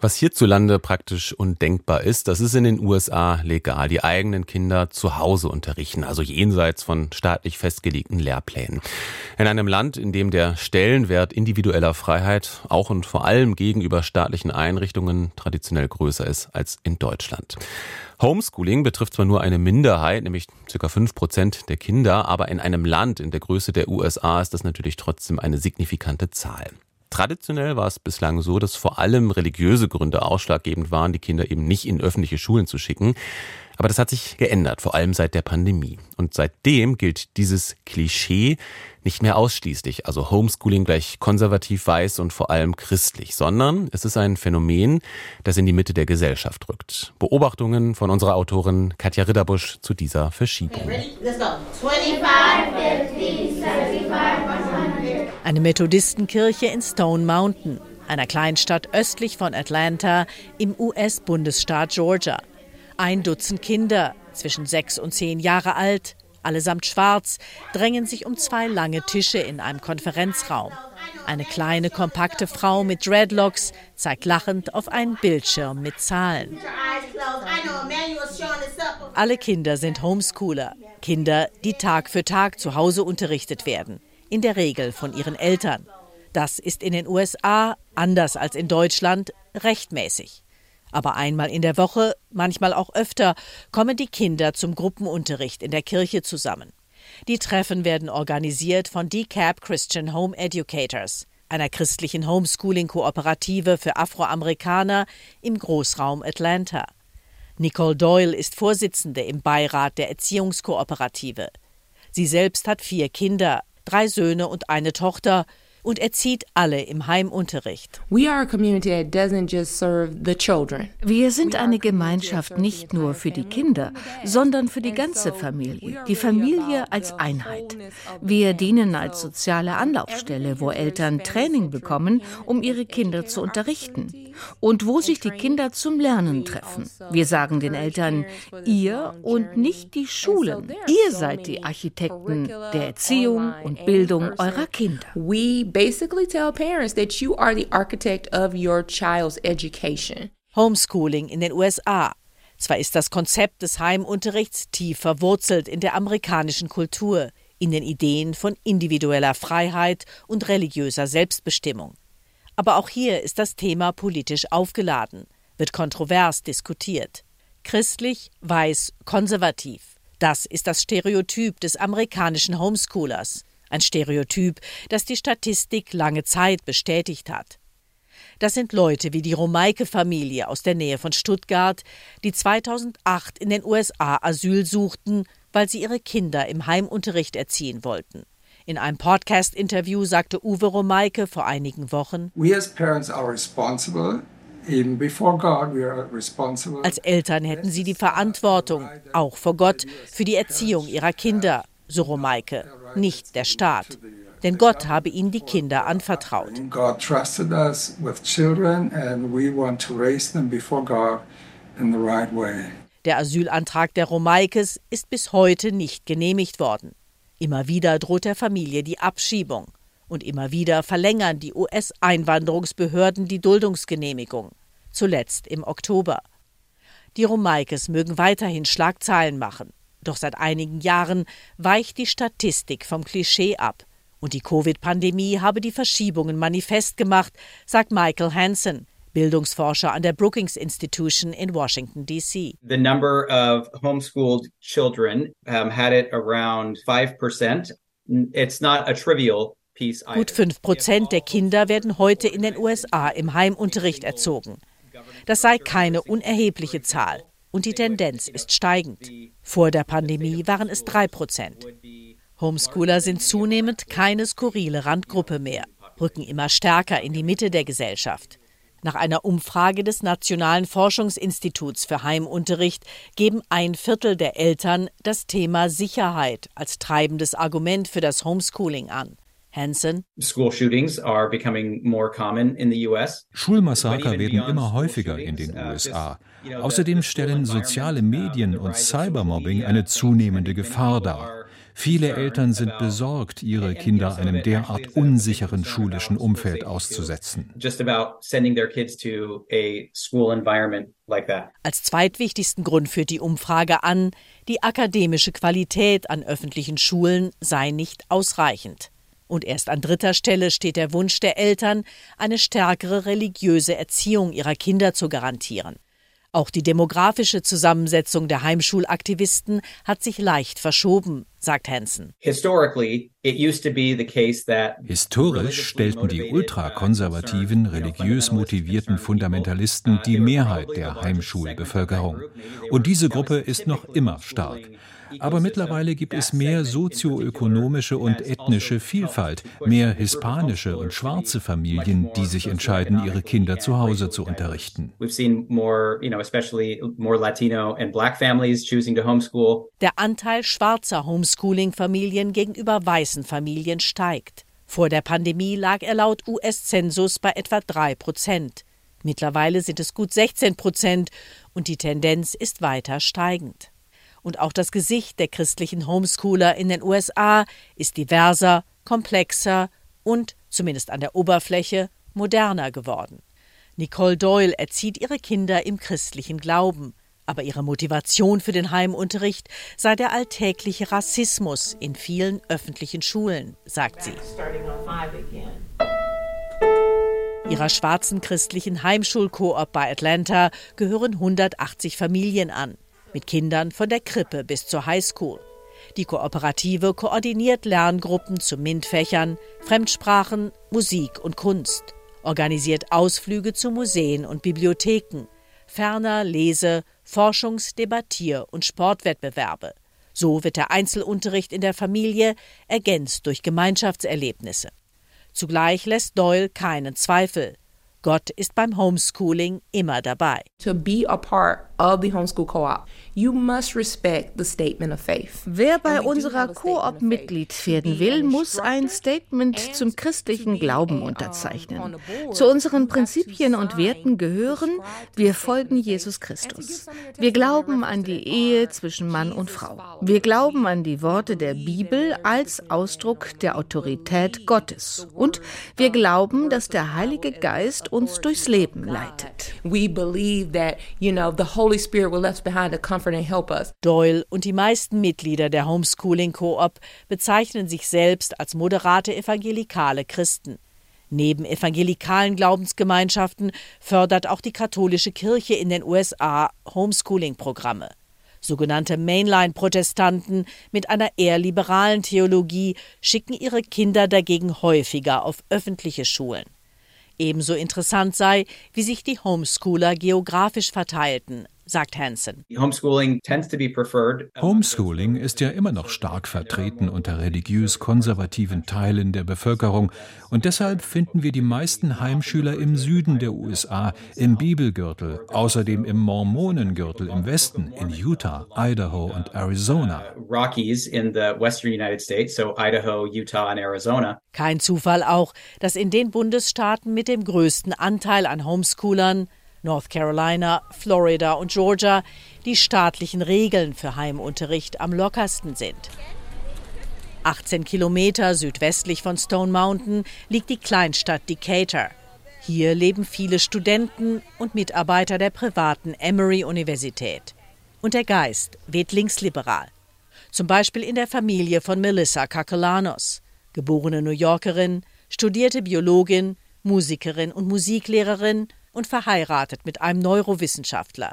Was hierzulande praktisch undenkbar ist, das ist in den USA legal. Die eigenen Kinder zu Hause unterrichten, also jenseits von staatlich festgelegten Lehrplänen. In einem Land, in dem der Stellenwert individueller Freiheit auch und vor allem gegenüber staatlichen Einrichtungen traditionell größer ist als in Deutschland. Homeschooling betrifft zwar nur eine Minderheit, nämlich ca. fünf Prozent der Kinder, aber in einem Land in der Größe der USA ist das natürlich trotzdem eine signifikante Zahl. Traditionell war es bislang so, dass vor allem religiöse Gründe ausschlaggebend waren, die Kinder eben nicht in öffentliche Schulen zu schicken. Aber das hat sich geändert, vor allem seit der Pandemie. Und seitdem gilt dieses Klischee nicht mehr ausschließlich, also Homeschooling gleich konservativ weiß und vor allem christlich, sondern es ist ein Phänomen, das in die Mitte der Gesellschaft rückt. Beobachtungen von unserer Autorin Katja Ritterbusch zu dieser Verschiebung. Eine Methodistenkirche in Stone Mountain, einer Kleinstadt östlich von Atlanta im US-Bundesstaat Georgia. Ein Dutzend Kinder, zwischen sechs und zehn Jahre alt, allesamt schwarz, drängen sich um zwei lange Tische in einem Konferenzraum. Eine kleine, kompakte Frau mit Dreadlocks zeigt lachend auf einen Bildschirm mit Zahlen. Alle Kinder sind Homeschooler, Kinder, die Tag für Tag zu Hause unterrichtet werden, in der Regel von ihren Eltern. Das ist in den USA, anders als in Deutschland, rechtmäßig. Aber einmal in der Woche, manchmal auch öfter, kommen die Kinder zum Gruppenunterricht in der Kirche zusammen. Die Treffen werden organisiert von DCAP Christian Home Educators, einer christlichen Homeschooling-Kooperative für Afroamerikaner im Großraum Atlanta. Nicole Doyle ist Vorsitzende im Beirat der Erziehungskooperative. Sie selbst hat vier Kinder, drei Söhne und eine Tochter und erzieht alle im Heimunterricht. Wir sind eine Gemeinschaft nicht nur für die Kinder, sondern für die ganze Familie, die Familie als Einheit. Wir dienen als soziale Anlaufstelle, wo Eltern Training bekommen, um ihre Kinder zu unterrichten und wo sich die Kinder zum Lernen treffen. Wir sagen den Eltern, ihr und nicht die Schulen. Ihr seid die Architekten der Erziehung und Bildung eurer Kinder basically tell parents that you are the architect of your child's education. Homeschooling in den USA. Zwar ist das Konzept des Heimunterrichts tief verwurzelt in der amerikanischen Kultur, in den Ideen von individueller Freiheit und religiöser Selbstbestimmung. Aber auch hier ist das Thema politisch aufgeladen, wird kontrovers diskutiert. Christlich, weiß, konservativ. Das ist das Stereotyp des amerikanischen Homeschoolers. Ein Stereotyp, das die Statistik lange Zeit bestätigt hat. Das sind Leute wie die Romeike-Familie aus der Nähe von Stuttgart, die 2008 in den USA Asyl suchten, weil sie ihre Kinder im Heimunterricht erziehen wollten. In einem Podcast-Interview sagte Uwe Romeike vor einigen Wochen, als Eltern hätten sie die Verantwortung, auch vor Gott, für die Erziehung ihrer Kinder, so Romeike nicht der Staat. Denn Gott habe ihnen die Kinder anvertraut. Der Asylantrag der Romaikes ist bis heute nicht genehmigt worden. Immer wieder droht der Familie die Abschiebung. Und immer wieder verlängern die US-Einwanderungsbehörden die Duldungsgenehmigung. Zuletzt im Oktober. Die Romaikes mögen weiterhin Schlagzeilen machen. Doch seit einigen Jahren weicht die Statistik vom Klischee ab. Und die Covid-Pandemie habe die Verschiebungen manifest gemacht, sagt Michael Hansen, Bildungsforscher an der Brookings Institution in Washington, D.C. The number of homeschooled children um, had it around 5%. It's not a trivial Gut 5 Prozent der Kinder werden heute in den USA im Heimunterricht erzogen. Das sei keine unerhebliche Zahl und die Tendenz ist steigend. Vor der Pandemie waren es drei Prozent. Homeschooler sind zunehmend keine skurrile Randgruppe mehr, rücken immer stärker in die Mitte der Gesellschaft. Nach einer Umfrage des Nationalen Forschungsinstituts für Heimunterricht geben ein Viertel der Eltern das Thema Sicherheit als treibendes Argument für das Homeschooling an. Hansen. Schulmassaker werden immer häufiger in den USA. Außerdem stellen soziale Medien und Cybermobbing eine zunehmende Gefahr dar. Viele Eltern sind besorgt, ihre Kinder einem derart unsicheren schulischen Umfeld auszusetzen. Als zweitwichtigsten Grund führt die Umfrage an, die akademische Qualität an öffentlichen Schulen sei nicht ausreichend. Und erst an dritter Stelle steht der Wunsch der Eltern, eine stärkere religiöse Erziehung ihrer Kinder zu garantieren. Auch die demografische Zusammensetzung der Heimschulaktivisten hat sich leicht verschoben, sagt Hansen. Historisch stellten die ultrakonservativen, religiös motivierten Fundamentalisten die Mehrheit der Heimschulbevölkerung. Und diese Gruppe ist noch immer stark. Aber mittlerweile gibt es mehr sozioökonomische und ethnische Vielfalt, mehr hispanische und schwarze Familien, die sich entscheiden, ihre Kinder zu Hause zu unterrichten. Der Anteil schwarzer Homeschooling-Familien gegenüber weißen Familien steigt. Vor der Pandemie lag er laut US-Zensus bei etwa 3 Prozent. Mittlerweile sind es gut 16 Prozent und die Tendenz ist weiter steigend. Und auch das Gesicht der christlichen Homeschooler in den USA ist diverser, komplexer und, zumindest an der Oberfläche, moderner geworden. Nicole Doyle erzieht ihre Kinder im christlichen Glauben, aber ihre Motivation für den Heimunterricht sei der alltägliche Rassismus in vielen öffentlichen Schulen, sagt sie. Ihrer schwarzen christlichen Heimschulkoop bei Atlanta gehören 180 Familien an mit Kindern von der Krippe bis zur Highschool. Die Kooperative koordiniert Lerngruppen zu MINT-Fächern, Fremdsprachen, Musik und Kunst, organisiert Ausflüge zu Museen und Bibliotheken, ferner Lese-, Forschungs-, Debattier- und Sportwettbewerbe. So wird der Einzelunterricht in der Familie ergänzt durch Gemeinschaftserlebnisse. Zugleich lässt Doyle keinen Zweifel. Gott ist beim Homeschooling immer dabei. To be a part of the homeschool co-op, you must respect the statement of faith. Wer bei unserer Koop Mitglied werden will, muss ein Statement zum christlichen Glauben unterzeichnen. Zu unseren Prinzipien und Werten gehören, wir folgen Jesus Christus. Wir glauben an die Ehe zwischen Mann und Frau. Wir glauben an die Worte der Bibel als Ausdruck der Autorität Gottes. Und wir glauben, dass der Heilige Geist uns durchs Leben leitet. We believe that, you know, the Holy Holy Spirit will left behind to comfort and help us. Doyle und die meisten Mitglieder der Homeschooling Coop bezeichnen sich selbst als moderate evangelikale Christen. Neben evangelikalen Glaubensgemeinschaften fördert auch die katholische Kirche in den USA Homeschooling-Programme. Sogenannte Mainline-Protestanten mit einer eher liberalen Theologie schicken ihre Kinder dagegen häufiger auf öffentliche Schulen. Ebenso interessant sei, wie sich die Homeschooler geografisch verteilten, sagt Hansen. Homeschooling ist ja immer noch stark vertreten unter religiös konservativen Teilen der Bevölkerung und deshalb finden wir die meisten Heimschüler im Süden der USA, im Bibelgürtel, außerdem im Mormonengürtel im Westen, in Utah, Idaho und Arizona. Rockies in the western United States, so Idaho, Utah and Arizona. Kein Zufall auch, dass in den Bundesstaaten mit dem größten Anteil an Homeschoolern North Carolina, Florida und Georgia die staatlichen Regeln für Heimunterricht am lockersten sind. 18 Kilometer südwestlich von Stone Mountain liegt die Kleinstadt Decatur. Hier leben viele Studenten und Mitarbeiter der privaten Emory-Universität. Und der Geist weht linksliberal. Zum Beispiel in der Familie von Melissa Kakelanos, geborene New Yorkerin, studierte Biologin, Musikerin und Musiklehrerin und verheiratet mit einem Neurowissenschaftler.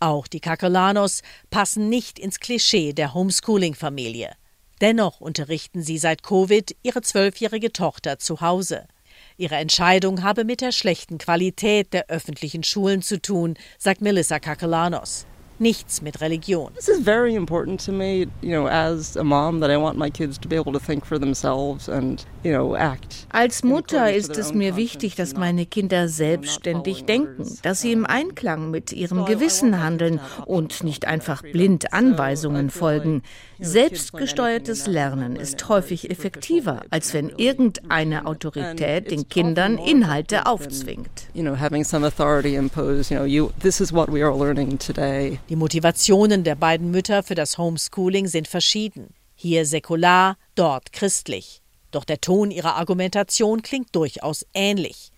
Auch die Kakelanos passen nicht ins Klischee der Homeschooling-Familie. Dennoch unterrichten sie seit Covid ihre zwölfjährige Tochter zu Hause. Ihre Entscheidung habe mit der schlechten Qualität der öffentlichen Schulen zu tun, sagt Melissa Kakelanos nichts mit Religion. This is very important to me, you know, as a mom that I want my kids to be able to think for themselves and, you know, act. Als Mutter ist es mir wichtig, dass meine Kinder selbstständig denken, dass sie im Einklang mit ihrem Gewissen handeln und nicht einfach blind Anweisungen folgen. Selbstgesteuertes Lernen ist häufig effektiver, als wenn irgendeine Autorität den Kindern Inhalte aufzwingt. You know, having some authority impose, you know, you this is what we are learning today. Die Motivationen der beiden Mütter für das Homeschooling sind verschieden. Hier säkular, dort christlich. Doch der Ton ihrer Argumentation klingt durchaus ähnlich.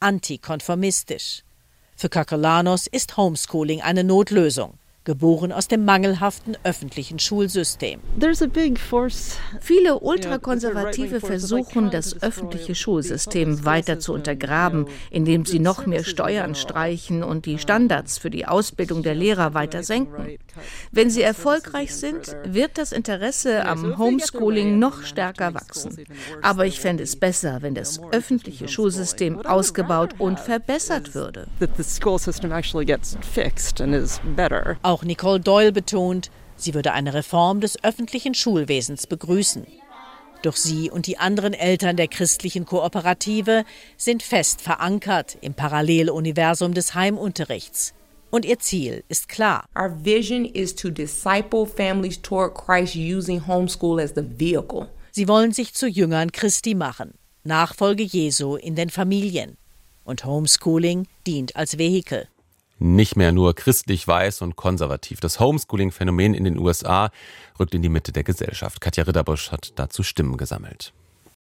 Antikonformistisch. Für Kakolanos ist Homeschooling eine Notlösung geboren aus dem mangelhaften öffentlichen Schulsystem. Viele Ultrakonservative versuchen, das öffentliche Schulsystem weiter zu untergraben, indem sie noch mehr Steuern streichen und die Standards für die Ausbildung der Lehrer weiter senken. Wenn sie erfolgreich sind, wird das Interesse am Homeschooling noch stärker wachsen. Aber ich fände es besser, wenn das öffentliche Schulsystem ausgebaut und verbessert würde. Auch Nicole Doyle betont, sie würde eine Reform des öffentlichen Schulwesens begrüßen. Doch sie und die anderen Eltern der christlichen Kooperative sind fest verankert im Paralleluniversum des Heimunterrichts. Und ihr Ziel ist klar. Our vision is to disciple families toward Christ using homeschool as the vehicle. Sie wollen sich zu Jüngern Christi machen, Nachfolge Jesu in den Familien. Und Homeschooling dient als Vehikel nicht mehr nur christlich weiß und konservativ. Das Homeschooling-Phänomen in den USA rückt in die Mitte der Gesellschaft. Katja Ritterbusch hat dazu Stimmen gesammelt.